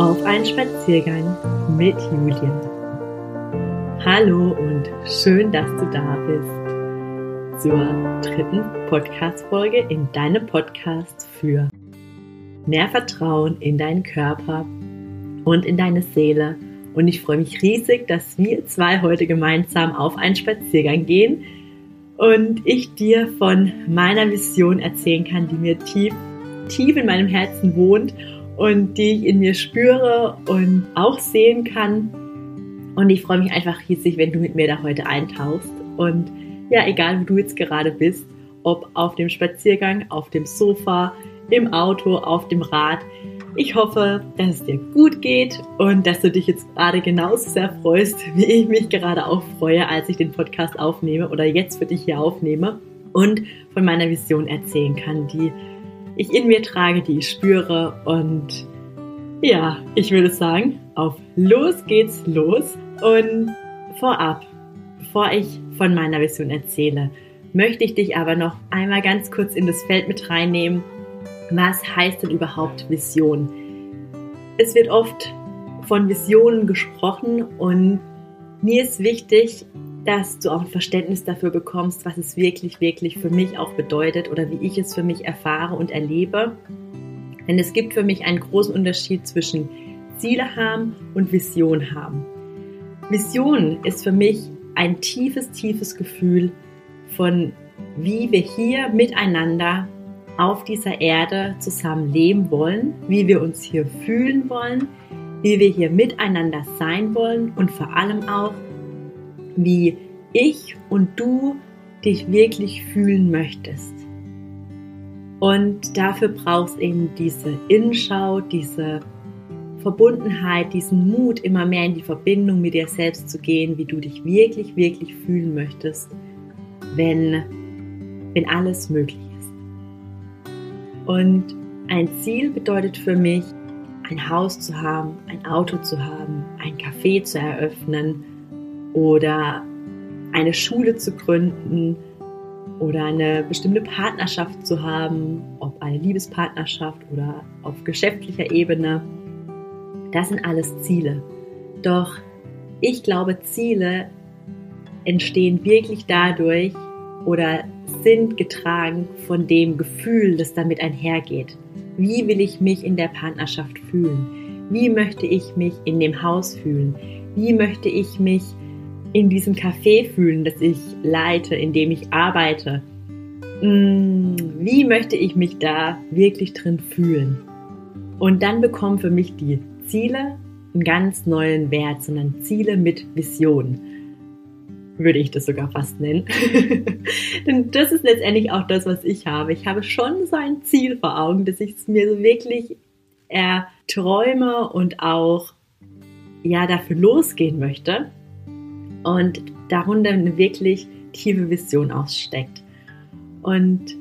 auf einen Spaziergang mit Julia. Hallo und schön, dass du da bist zur dritten Podcast-Folge in deinem Podcast für mehr Vertrauen in deinen Körper und in deine Seele. Und ich freue mich riesig, dass wir zwei heute gemeinsam auf einen Spaziergang gehen und ich dir von meiner Vision erzählen kann, die mir tief, tief in meinem Herzen wohnt und die ich in mir spüre und auch sehen kann. Und ich freue mich einfach riesig, wenn du mit mir da heute eintauchst. Und ja, egal wo du jetzt gerade bist, ob auf dem Spaziergang, auf dem Sofa, im Auto, auf dem Rad. Ich hoffe, dass es dir gut geht und dass du dich jetzt gerade genauso sehr freust, wie ich mich gerade auch freue, als ich den Podcast aufnehme oder jetzt für dich hier aufnehme und von meiner Vision erzählen kann, die ich in mir trage, die ich spüre. Und ja, ich würde sagen, auf los geht's los. Und vorab, bevor ich von meiner Vision erzähle, möchte ich dich aber noch einmal ganz kurz in das Feld mit reinnehmen. Was heißt denn überhaupt Vision? Es wird oft von Visionen gesprochen und mir ist wichtig, dass du auch ein Verständnis dafür bekommst, was es wirklich, wirklich für mich auch bedeutet oder wie ich es für mich erfahre und erlebe. Denn es gibt für mich einen großen Unterschied zwischen Ziele haben und Vision haben. Vision ist für mich ein tiefes, tiefes Gefühl von, wie wir hier miteinander auf dieser Erde zusammen leben wollen, wie wir uns hier fühlen wollen, wie wir hier miteinander sein wollen und vor allem auch, wie ich und du dich wirklich fühlen möchtest. Und dafür brauchst eben diese Innenschau, diese Verbundenheit, diesen Mut, immer mehr in die Verbindung mit dir selbst zu gehen, wie du dich wirklich, wirklich fühlen möchtest, wenn, wenn alles möglich ist. Und ein Ziel bedeutet für mich, ein Haus zu haben, ein Auto zu haben, ein Café zu eröffnen, oder eine Schule zu gründen oder eine bestimmte Partnerschaft zu haben, ob eine Liebespartnerschaft oder auf geschäftlicher Ebene. Das sind alles Ziele. Doch ich glaube, Ziele entstehen wirklich dadurch oder sind getragen von dem Gefühl, das damit einhergeht. Wie will ich mich in der Partnerschaft fühlen? Wie möchte ich mich in dem Haus fühlen? Wie möchte ich mich in diesem Café fühlen, das ich leite, in dem ich arbeite? Mm, wie möchte ich mich da wirklich drin fühlen? Und dann bekommen für mich die Ziele einen ganz neuen Wert, sondern Ziele mit Vision, würde ich das sogar fast nennen. Denn das ist letztendlich auch das, was ich habe. Ich habe schon so ein Ziel vor Augen, dass ich es mir so wirklich erträume und auch ja dafür losgehen möchte und darunter eine wirklich tiefe Vision aussteckt. Und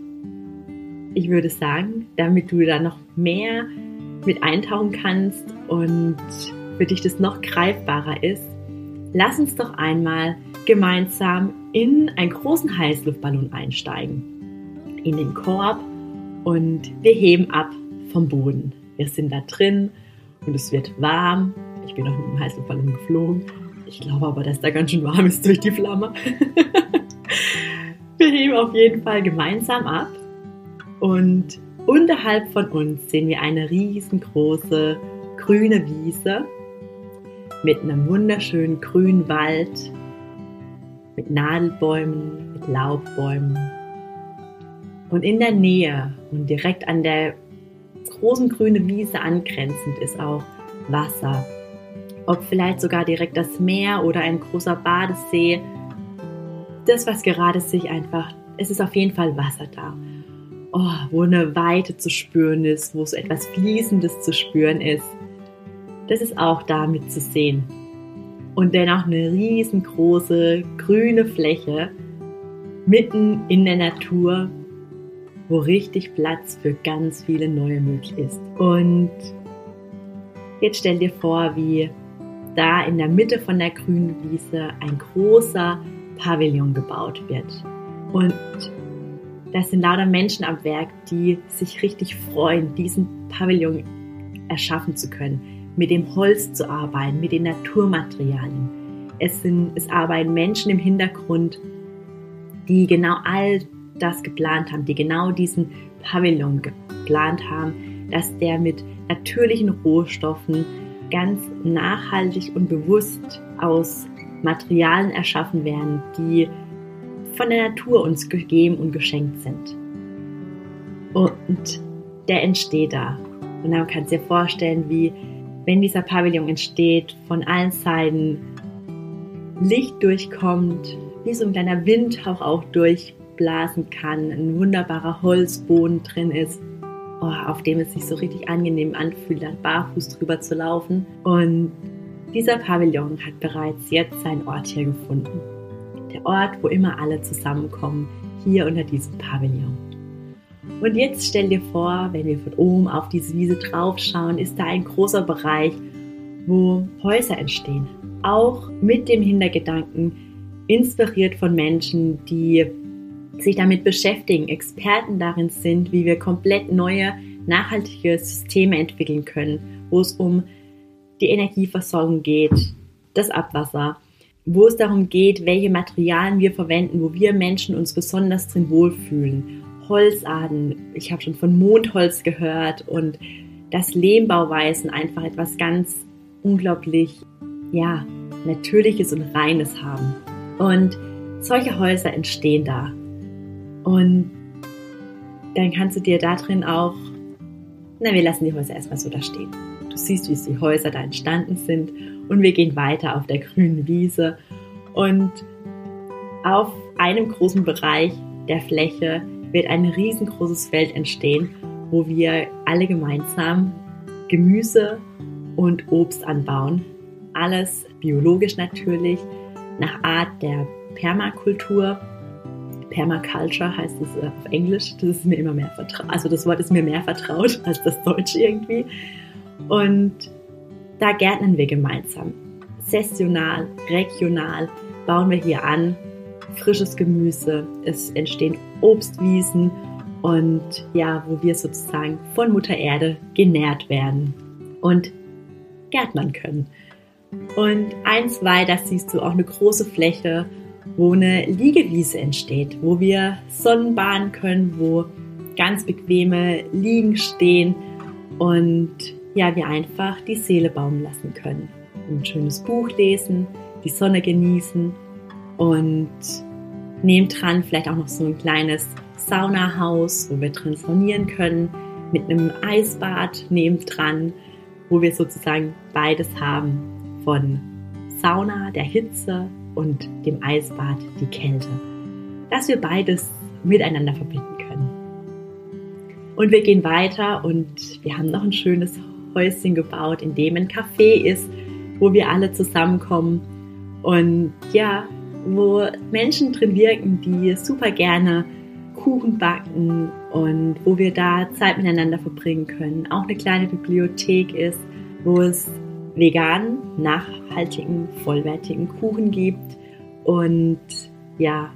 ich würde sagen, damit du da noch mehr mit eintauchen kannst und für dich das noch greifbarer ist, lass uns doch einmal gemeinsam in einen großen Heißluftballon einsteigen. In den Korb und wir heben ab vom Boden. Wir sind da drin und es wird warm. Ich bin noch mit dem Heißluftballon geflogen ich glaube aber, dass da ganz schön warm ist durch die Flamme. wir heben auf jeden Fall gemeinsam ab und unterhalb von uns sehen wir eine riesengroße grüne Wiese mit einem wunderschönen grünen Wald, mit Nadelbäumen, mit Laubbäumen. Und in der Nähe und direkt an der großen grünen Wiese angrenzend ist auch Wasser ob vielleicht sogar direkt das Meer oder ein großer Badesee. Das, was gerade sich einfach, es ist auf jeden Fall Wasser da. Oh, wo eine Weite zu spüren ist, wo so etwas Fließendes zu spüren ist. Das ist auch da mit zu sehen. Und dennoch eine riesengroße grüne Fläche mitten in der Natur, wo richtig Platz für ganz viele neue möglich ist. Und jetzt stell dir vor, wie da in der Mitte von der grünen Wiese ein großer Pavillon gebaut wird. Und das sind lauter Menschen am Werk, die sich richtig freuen, diesen Pavillon erschaffen zu können. mit dem Holz zu arbeiten, mit den Naturmaterialien. Es, sind, es arbeiten Menschen im Hintergrund, die genau all das geplant haben, die genau diesen Pavillon geplant haben, dass der mit natürlichen Rohstoffen ganz nachhaltig und bewusst aus Materialien erschaffen werden, die von der Natur uns gegeben und geschenkt sind. Und der entsteht da. Und dann kannst du dir vorstellen, wie wenn dieser Pavillon entsteht, von allen Seiten Licht durchkommt, wie so ein kleiner Windhauch auch durchblasen kann, ein wunderbarer Holzboden drin ist, oh, auf dem es sich so richtig angenehm anfühlt, da barfuß drüber zu laufen. Und dieser Pavillon hat bereits jetzt seinen Ort hier gefunden. Der Ort, wo immer alle zusammenkommen, hier unter diesem Pavillon. Und jetzt stell dir vor, wenn wir von oben auf diese Wiese draufschauen, ist da ein großer Bereich, wo Häuser entstehen. Auch mit dem Hintergedanken, inspiriert von Menschen, die sich damit beschäftigen, Experten darin sind, wie wir komplett neue, nachhaltige Systeme entwickeln können, wo es um die Energieversorgung geht, das Abwasser, wo es darum geht, welche Materialien wir verwenden, wo wir Menschen uns besonders drin wohlfühlen Holzarten. Ich habe schon von Mondholz gehört und dass Lehmbauweisen einfach etwas ganz unglaublich, ja, Natürliches und Reines haben. Und solche Häuser entstehen da. Und dann kannst du dir da drin auch, na, wir lassen die Häuser erstmal so da stehen. Du siehst, wie die Häuser da entstanden sind und wir gehen weiter auf der grünen Wiese und auf einem großen Bereich der Fläche wird ein riesengroßes Feld entstehen, wo wir alle gemeinsam Gemüse und Obst anbauen. Alles biologisch natürlich, nach Art der Permakultur. Permaculture heißt es äh, auf Englisch. Das ist mir immer mehr vertraut. Also das Wort ist mir mehr vertraut als das Deutsche irgendwie. Und da gärtnern wir gemeinsam. Saisonal, regional bauen wir hier an frisches Gemüse, es entstehen Obstwiesen und ja, wo wir sozusagen von Mutter Erde genährt werden und gärtnern können. Und eins weiter siehst du auch eine große Fläche, wo eine Liegewiese entsteht, wo wir Sonnenbahnen können, wo ganz bequeme Liegen stehen und ja, wir einfach die Seele baumen lassen können. Ein schönes Buch lesen, die Sonne genießen und nebendran vielleicht auch noch so ein kleines Saunahaus, wo wir transformieren können, mit einem Eisbad nebendran, wo wir sozusagen beides haben von Sauna, der Hitze und dem Eisbad, die Kälte. Dass wir beides miteinander verbinden können. Und wir gehen weiter und wir haben noch ein schönes Häuschen gebaut, in dem ein Café ist, wo wir alle zusammenkommen und ja, wo Menschen drin wirken, die super gerne Kuchen backen und wo wir da Zeit miteinander verbringen können. Auch eine kleine Bibliothek ist, wo es veganen, nachhaltigen, vollwertigen Kuchen gibt und ja,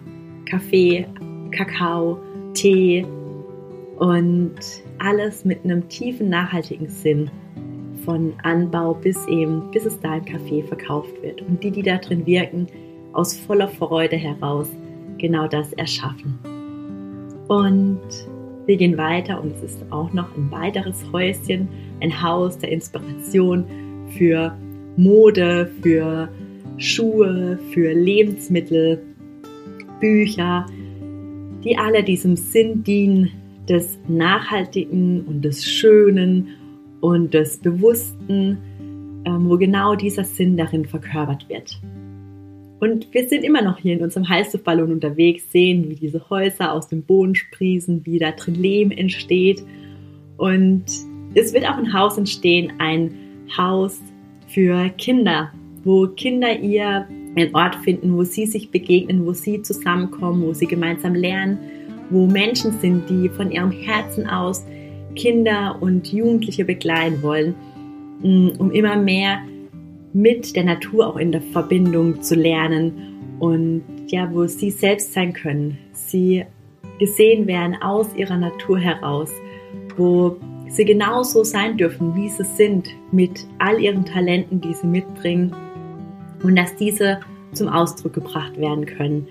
Kaffee, Kakao, Tee und alles mit einem tiefen nachhaltigen Sinn von Anbau bis eben, bis es da im Café verkauft wird. Und die, die da drin wirken, aus voller Freude heraus genau das erschaffen. Und wir gehen weiter und es ist auch noch ein weiteres Häuschen, ein Haus der Inspiration für Mode, für Schuhe, für Lebensmittel, Bücher, die alle diesem Sinn dienen des Nachhaltigen und des Schönen und des Bewussten, ähm, wo genau dieser Sinn darin verkörpert wird. Und wir sind immer noch hier in unserem Heißluftballon unterwegs, sehen, wie diese Häuser aus dem Boden sprießen, wie da drin Lehm entsteht. Und es wird auch ein Haus entstehen, ein Haus für Kinder, wo Kinder ihr einen Ort finden, wo sie sich begegnen, wo sie zusammenkommen, wo sie gemeinsam lernen, wo Menschen sind, die von ihrem Herzen aus Kinder und Jugendliche begleiten wollen, mm, um immer mehr mit der Natur auch in der Verbindung zu lernen und ja, wo sie selbst sein können, sie gesehen werden aus ihrer Natur heraus, wo sie genauso sein dürfen, wie sie sind, mit all ihren Talenten, die sie mitbringen und dass diese zum Ausdruck gebracht werden können.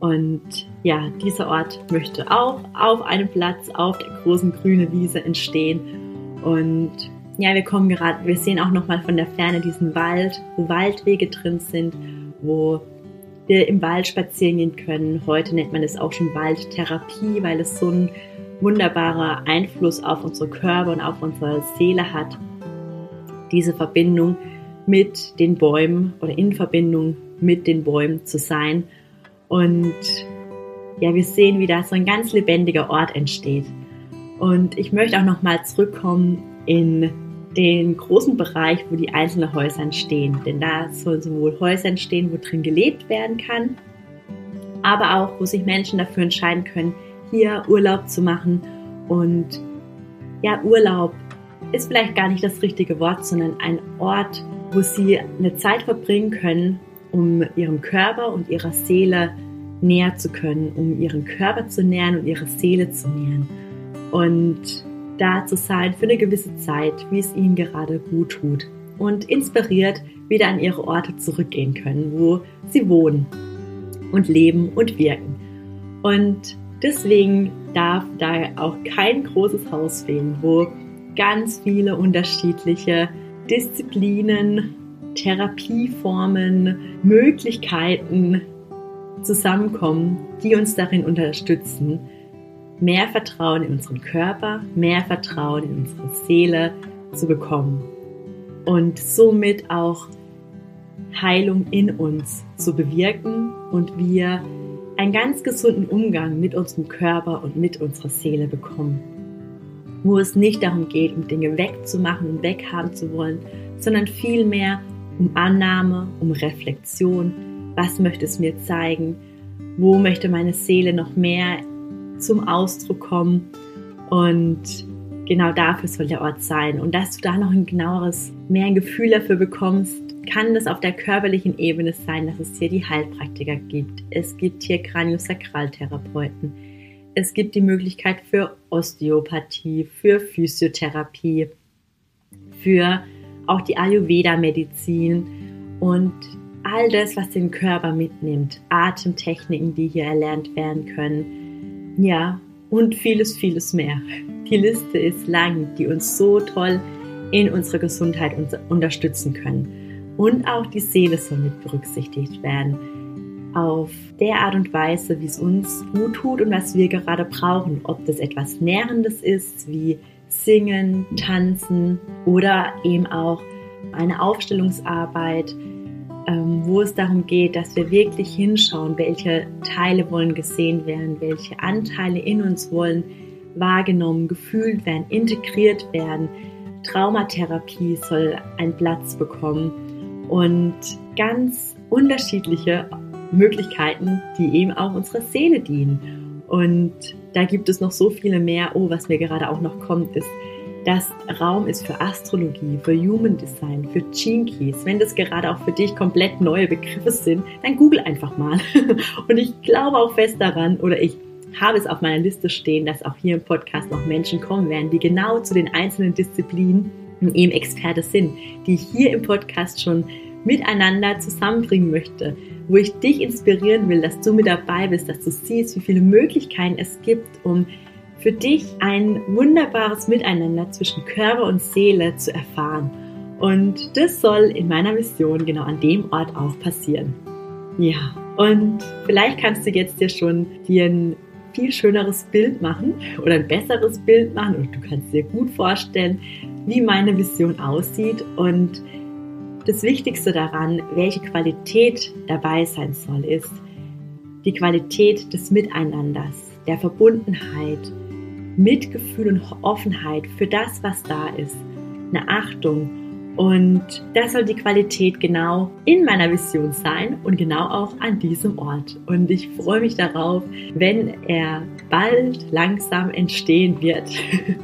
Und ja, dieser Ort möchte auch auf einem Platz auf der großen grünen Wiese entstehen. Und ja, wir kommen gerade, wir sehen auch noch mal von der Ferne diesen Wald, wo Waldwege drin sind, wo wir im Wald spazieren gehen können. Heute nennt man es auch schon Waldtherapie, weil es so ein wunderbarer Einfluss auf unsere Körper und auf unsere Seele hat. Diese Verbindung mit den Bäumen oder in Verbindung mit den Bäumen zu sein. Und ja, wir sehen, wie da so ein ganz lebendiger Ort entsteht. Und ich möchte auch nochmal zurückkommen in den großen Bereich, wo die einzelnen Häuser entstehen. Denn da sollen sowohl Häuser entstehen, wo drin gelebt werden kann, aber auch, wo sich Menschen dafür entscheiden können, hier Urlaub zu machen. Und ja, Urlaub ist vielleicht gar nicht das richtige Wort, sondern ein Ort, wo sie eine Zeit verbringen können, um ihrem Körper und ihrer Seele näher zu können, um ihren Körper zu nähern und ihre Seele zu nähern. Und da zu sein für eine gewisse Zeit, wie es ihnen gerade gut tut und inspiriert wieder an ihre Orte zurückgehen können, wo sie wohnen und leben und wirken. Und deswegen darf da auch kein großes Haus fehlen, wo ganz viele unterschiedliche Disziplinen, Therapieformen, Möglichkeiten zusammenkommen, die uns darin unterstützen, mehr Vertrauen in unseren Körper, mehr Vertrauen in unsere Seele zu bekommen und somit auch Heilung in uns zu bewirken. Und wir einen ganz gesunden Umgang mit unserem Körper und mit unserer Seele bekommen. Wo es nicht darum geht, um Dinge wegzumachen und weghaben zu wollen, sondern vielmehr um Annahme, um Reflexion. Was möchte es mir zeigen? Wo möchte meine Seele noch mehr zum Ausdruck kommen. Und genau dafür soll der Ort sein. Und dass du da noch ein genaueres, mehr ein Gefühl dafür bekommst, kann das auf der körperlichen Ebene sein, dass es hier die Heilpraktiker gibt. Es gibt hier Kraniosakraltherapeuten. Es gibt die Möglichkeit für Osteopathie, für Physiotherapie, für auch die Ayurveda-Medizin und all das, was den Körper mitnimmt. Atemtechniken, die hier erlernt werden können ja, und vieles, vieles mehr. Die Liste ist lang, die uns so toll in unserer Gesundheit unterstützen können. Und auch die Seele soll mit berücksichtigt werden. Auf der Art und Weise, wie es uns gut tut und was wir gerade brauchen. Ob das etwas Nährendes ist, wie Singen, Tanzen oder eben auch eine Aufstellungsarbeit, ähm, wo es darum geht, dass wir wirklich hinschauen, welche Teile wollen gesehen werden, welche Anteile in uns wollen wahrgenommen, gefühlt werden, integriert werden. Traumatherapie soll einen Platz bekommen und ganz unterschiedliche Möglichkeiten, die eben auch unserer Seele dienen. Und da gibt es noch so viele mehr. Oh, was mir gerade auch noch kommt, ist dass Raum ist für Astrologie, für Human Design, für Gene Keys. Wenn das gerade auch für dich komplett neue Begriffe sind, dann google einfach mal. Und ich glaube auch fest daran, oder ich habe es auf meiner Liste stehen, dass auch hier im Podcast noch Menschen kommen werden, die genau zu den einzelnen Disziplinen eben Experte sind, die ich hier im Podcast schon miteinander zusammenbringen möchte, wo ich dich inspirieren will, dass du mit dabei bist, dass du siehst, wie viele Möglichkeiten es gibt, um für dich ein wunderbares Miteinander zwischen Körper und Seele zu erfahren. Und das soll in meiner Mission genau an dem Ort auch passieren. Ja, und vielleicht kannst du jetzt dir schon dir ein viel schöneres Bild machen oder ein besseres Bild machen und du kannst dir gut vorstellen, wie meine Vision aussieht und das Wichtigste daran, welche Qualität dabei sein soll, ist die Qualität des Miteinanders, der Verbundenheit, Mitgefühl und Offenheit für das, was da ist, eine Achtung. Und das soll die Qualität genau in meiner Vision sein und genau auch an diesem Ort. Und ich freue mich darauf, wenn er bald langsam entstehen wird.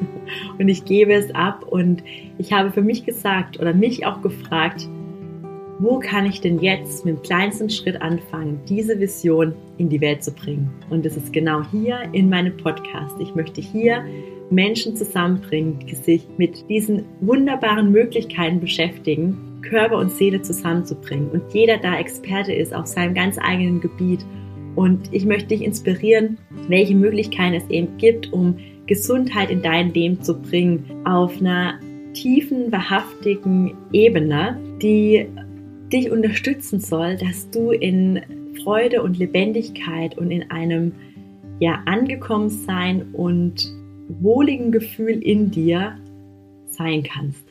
und ich gebe es ab und ich habe für mich gesagt oder mich auch gefragt, wo kann ich denn jetzt mit dem kleinsten Schritt anfangen, diese Vision in die Welt zu bringen? Und das ist genau hier in meinem Podcast. Ich möchte hier Menschen zusammenbringen, die sich mit diesen wunderbaren Möglichkeiten beschäftigen, Körper und Seele zusammenzubringen. Und jeder da Experte ist auf seinem ganz eigenen Gebiet. Und ich möchte dich inspirieren, welche Möglichkeiten es eben gibt, um Gesundheit in dein Leben zu bringen, auf einer tiefen, wahrhaftigen Ebene, die dich unterstützen soll, dass du in Freude und Lebendigkeit und in einem ja angekommen sein und wohligen Gefühl in dir sein kannst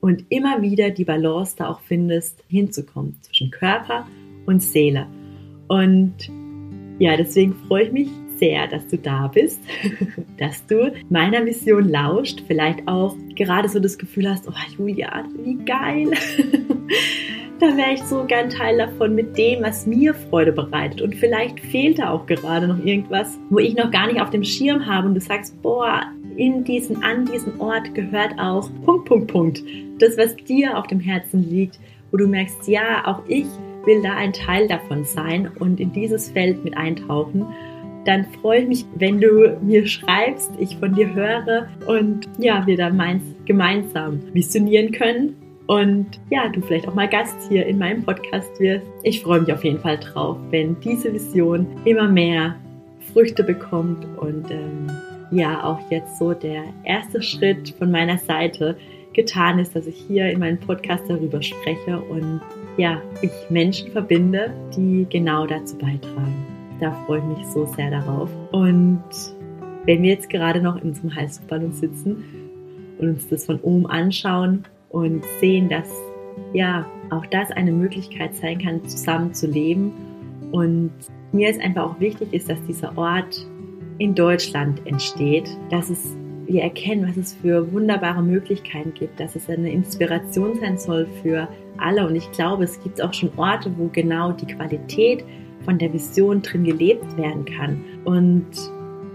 und immer wieder die Balance da auch findest, hinzukommen zwischen Körper und Seele. Und ja, deswegen freue ich mich sehr, dass du da bist, dass du meiner Mission lauscht, vielleicht auch gerade so das Gefühl hast, oh Julia, wie geil. da wäre ich so gern Teil davon mit dem, was mir Freude bereitet. Und vielleicht fehlt da auch gerade noch irgendwas, wo ich noch gar nicht auf dem Schirm habe und du sagst, boah, in diesen, an diesen Ort gehört auch Punkt, Punkt, Punkt. Das, was dir auf dem Herzen liegt, wo du merkst, ja, auch ich will da ein Teil davon sein und in dieses Feld mit eintauchen dann freue ich mich, wenn du mir schreibst, ich von dir höre und ja, wir dann gemeinsam visionieren können und ja, du vielleicht auch mal Gast hier in meinem Podcast wirst. Ich freue mich auf jeden Fall drauf, wenn diese Vision immer mehr Früchte bekommt und ähm, ja, auch jetzt so der erste Schritt von meiner Seite getan ist, dass ich hier in meinem Podcast darüber spreche und ja, ich Menschen verbinde, die genau dazu beitragen. Da freue ich mich so sehr darauf. Und wenn wir jetzt gerade noch in unserem Heißluftballon sitzen und uns das von oben anschauen und sehen, dass ja auch das eine Möglichkeit sein kann, zusammen zu leben. Und mir ist einfach auch wichtig ist, dass dieser Ort in Deutschland entsteht, dass es wir erkennen, was es für wunderbare Möglichkeiten gibt, dass es eine Inspiration sein soll für alle. Und ich glaube, es gibt auch schon Orte, wo genau die Qualität von der Vision drin gelebt werden kann. Und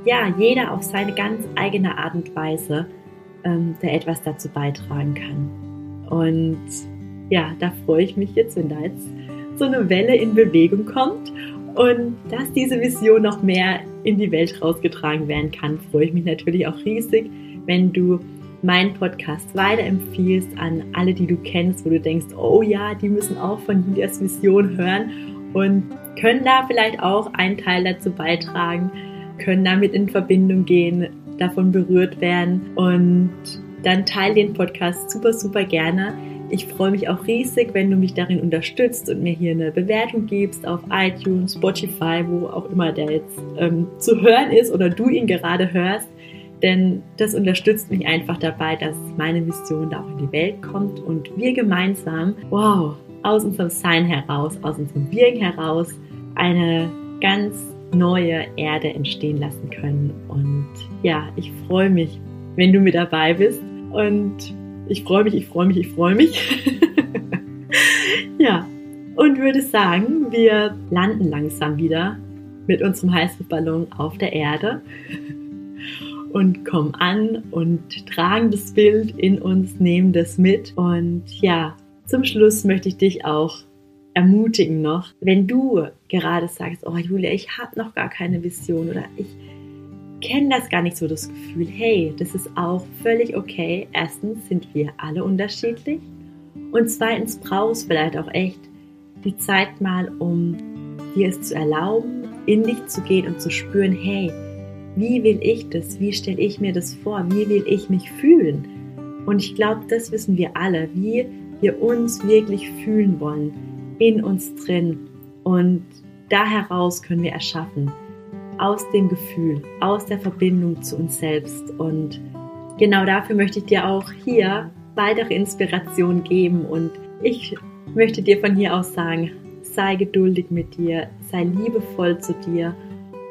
ja, jeder auf seine ganz eigene Art und Weise ähm, da etwas dazu beitragen kann. Und ja, da freue ich mich jetzt, wenn da jetzt so eine Welle in Bewegung kommt. Und dass diese Vision noch mehr in die Welt rausgetragen werden kann, freue ich mich natürlich auch riesig, wenn du meinen Podcast weiterempfiehlst an alle, die du kennst, wo du denkst, oh ja, die müssen auch von Julias Vision hören und können da vielleicht auch einen Teil dazu beitragen, können damit in Verbindung gehen, davon berührt werden und dann teile den Podcast super, super gerne. Ich freue mich auch riesig, wenn du mich darin unterstützt und mir hier eine Bewertung gibst auf iTunes, Spotify, wo auch immer der jetzt ähm, zu hören ist oder du ihn gerade hörst. Denn das unterstützt mich einfach dabei, dass meine Mission da auch in die Welt kommt und wir gemeinsam, wow, aus unserem Sein heraus, aus unserem Wirken heraus eine ganz neue Erde entstehen lassen können. Und ja, ich freue mich, wenn du mit dabei bist. Und ich freue mich, ich freue mich, ich freue mich. ja, und würde sagen, wir landen langsam wieder mit unserem Heißluftballon auf der Erde und kommen an und tragen das Bild in uns, nehmen das mit. Und ja, zum Schluss möchte ich dich auch ermutigen noch, wenn du gerade sagst, oh Julia, ich habe noch gar keine Vision oder ich kenne das gar nicht so das Gefühl, hey, das ist auch völlig okay. Erstens sind wir alle unterschiedlich und zweitens brauchst du vielleicht auch echt die Zeit mal, um dir es zu erlauben, in dich zu gehen und zu spüren, hey, wie will ich das? Wie stelle ich mir das vor? Wie will ich mich fühlen? Und ich glaube, das wissen wir alle, wie wir uns wirklich fühlen wollen in uns drin. Und da heraus können wir erschaffen. Aus dem Gefühl, aus der Verbindung zu uns selbst. Und genau dafür möchte ich dir auch hier weitere Inspiration geben. Und ich möchte dir von hier aus sagen, sei geduldig mit dir, sei liebevoll zu dir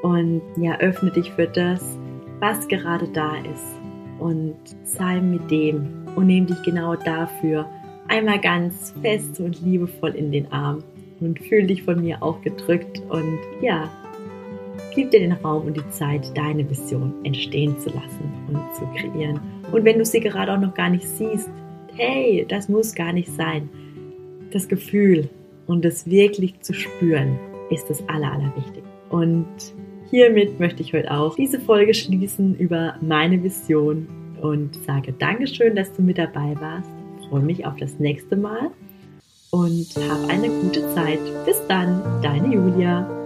und ja, öffne dich für das, was gerade da ist. Und sei mit dem und nehme dich genau dafür einmal ganz fest und liebevoll in den Arm und fühl dich von mir auch gedrückt und ja, gib dir den Raum und die Zeit, deine Vision entstehen zu lassen und zu kreieren. Und wenn du sie gerade auch noch gar nicht siehst, hey, das muss gar nicht sein. das Gefühl und das wirklich zu spüren, ist das Aller, Allerwichtigste. Und hiermit möchte ich heute auch diese Folge schließen über meine Vision und sage Dankeschön, dass du mit dabei warst. Ich freue mich auf das nächste Mal und hab eine gute Zeit. Bis dann, deine Julia.